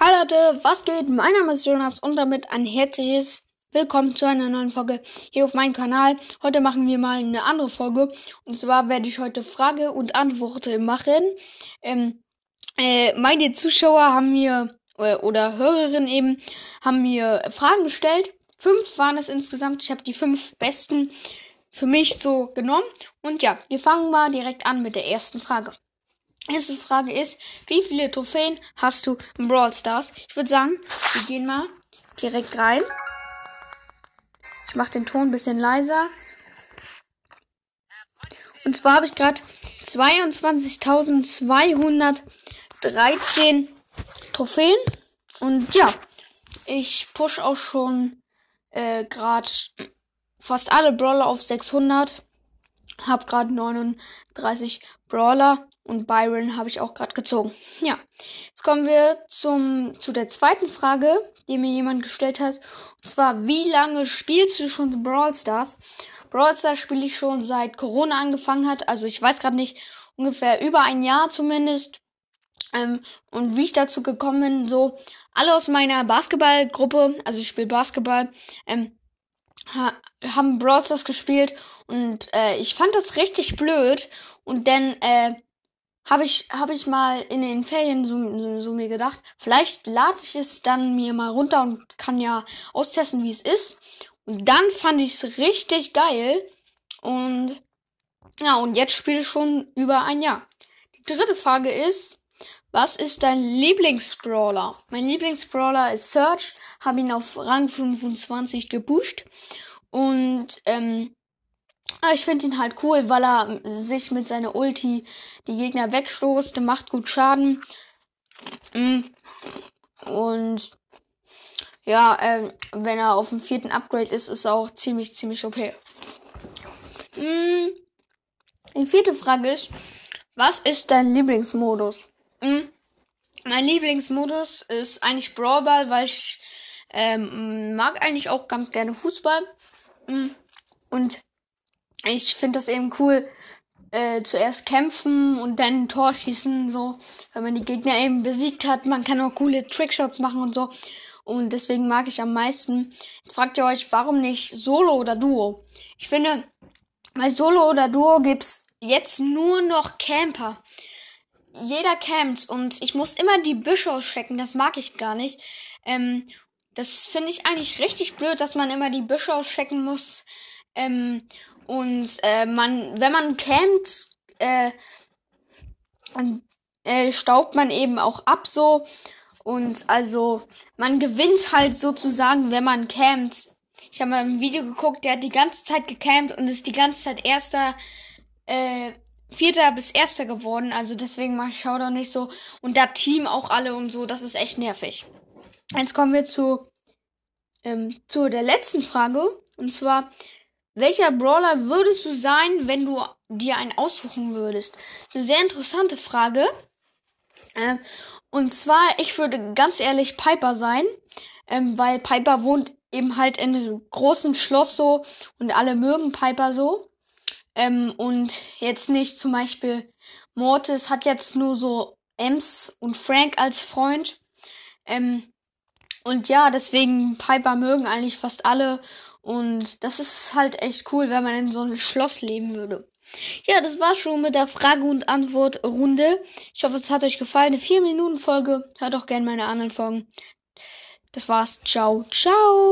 Hallo Leute, was geht? Mein Name ist Jonas und damit ein herzliches Willkommen zu einer neuen Folge hier auf meinem Kanal. Heute machen wir mal eine andere Folge und zwar werde ich heute Frage und Antworten machen. Ähm, äh, meine Zuschauer haben mir äh, oder Hörerinnen eben haben mir Fragen gestellt. Fünf waren es insgesamt. Ich habe die fünf besten für mich so genommen und ja, wir fangen mal direkt an mit der ersten Frage. Erste Frage ist, wie viele Trophäen hast du im Brawl Stars? Ich würde sagen, wir gehen mal direkt rein. Ich mache den Ton ein bisschen leiser. Und zwar habe ich gerade 22.213 Trophäen. Und ja, ich push auch schon äh, gerade fast alle Brawler auf 600. Hab gerade 39 Brawler und Byron habe ich auch gerade gezogen. Ja, jetzt kommen wir zum, zu der zweiten Frage, die mir jemand gestellt hat. Und zwar, wie lange spielst du schon Brawl Stars? Brawl Stars spiele ich schon seit Corona angefangen hat. Also ich weiß gerade nicht, ungefähr über ein Jahr zumindest. Ähm, und wie ich dazu gekommen bin, so alle aus meiner Basketballgruppe, also ich spiele Basketball, ähm, ha haben Brawl Stars gespielt und äh, ich fand das richtig blöd. Und dann äh, habe ich, hab ich mal in den Ferien so, so, so mir gedacht, vielleicht lade ich es dann mir mal runter und kann ja austesten, wie es ist. Und dann fand ich es richtig geil. Und ja, und jetzt spiele ich schon über ein Jahr. Die dritte Frage ist, was ist dein Lieblingsbrawler? Mein Lieblingsbrawler ist Search. Habe ihn auf Rang 25 gepusht. Und ähm, ich finde ihn halt cool, weil er sich mit seiner Ulti die Gegner wegstoßt. Macht gut Schaden. Mm. Und ja, ähm, wenn er auf dem vierten Upgrade ist, ist er auch ziemlich, ziemlich OP. Mm. Die vierte Frage ist, was ist dein Lieblingsmodus? Mm. Mein Lieblingsmodus ist eigentlich Brawlball, weil ich ähm, mag eigentlich auch ganz gerne Fußball. Und ich finde das eben cool, äh, zuerst kämpfen und dann ein Tor schießen, so, wenn man die Gegner eben besiegt hat. Man kann auch coole Trickshots machen und so. Und deswegen mag ich am meisten. Jetzt fragt ihr euch, warum nicht Solo oder Duo? Ich finde, bei Solo oder Duo gibt's jetzt nur noch Camper. Jeder campt und ich muss immer die Büsche auschecken. Das mag ich gar nicht. Ähm, das finde ich eigentlich richtig blöd, dass man immer die Büsche auschecken muss. Ähm, und äh, man, wenn man campt, äh, äh, staubt man eben auch ab so. Und also man gewinnt halt sozusagen, wenn man campt. Ich habe mal ein Video geguckt, der hat die ganze Zeit gecampt und ist die ganze Zeit erster, äh, vierter bis erster geworden. Also deswegen mache ich Showdown nicht so. Und da Team auch alle und so, das ist echt nervig. Jetzt kommen wir zu, ähm, zu der letzten Frage. Und zwar, welcher Brawler würdest du sein, wenn du dir einen aussuchen würdest? Eine sehr interessante Frage. Ähm, und zwar, ich würde ganz ehrlich Piper sein, ähm, weil Piper wohnt eben halt in einem großen Schloss so und alle mögen Piper so. Ähm, und jetzt nicht zum Beispiel Mortis hat jetzt nur so Ems und Frank als Freund. Ähm, und ja, deswegen Piper mögen eigentlich fast alle. Und das ist halt echt cool, wenn man in so einem Schloss leben würde. Ja, das war's schon mit der Frage- und Antwort-Runde. Ich hoffe, es hat euch gefallen. Eine 4-Minuten-Folge. Hört auch gerne meine anderen Folgen. Das war's. Ciao, ciao.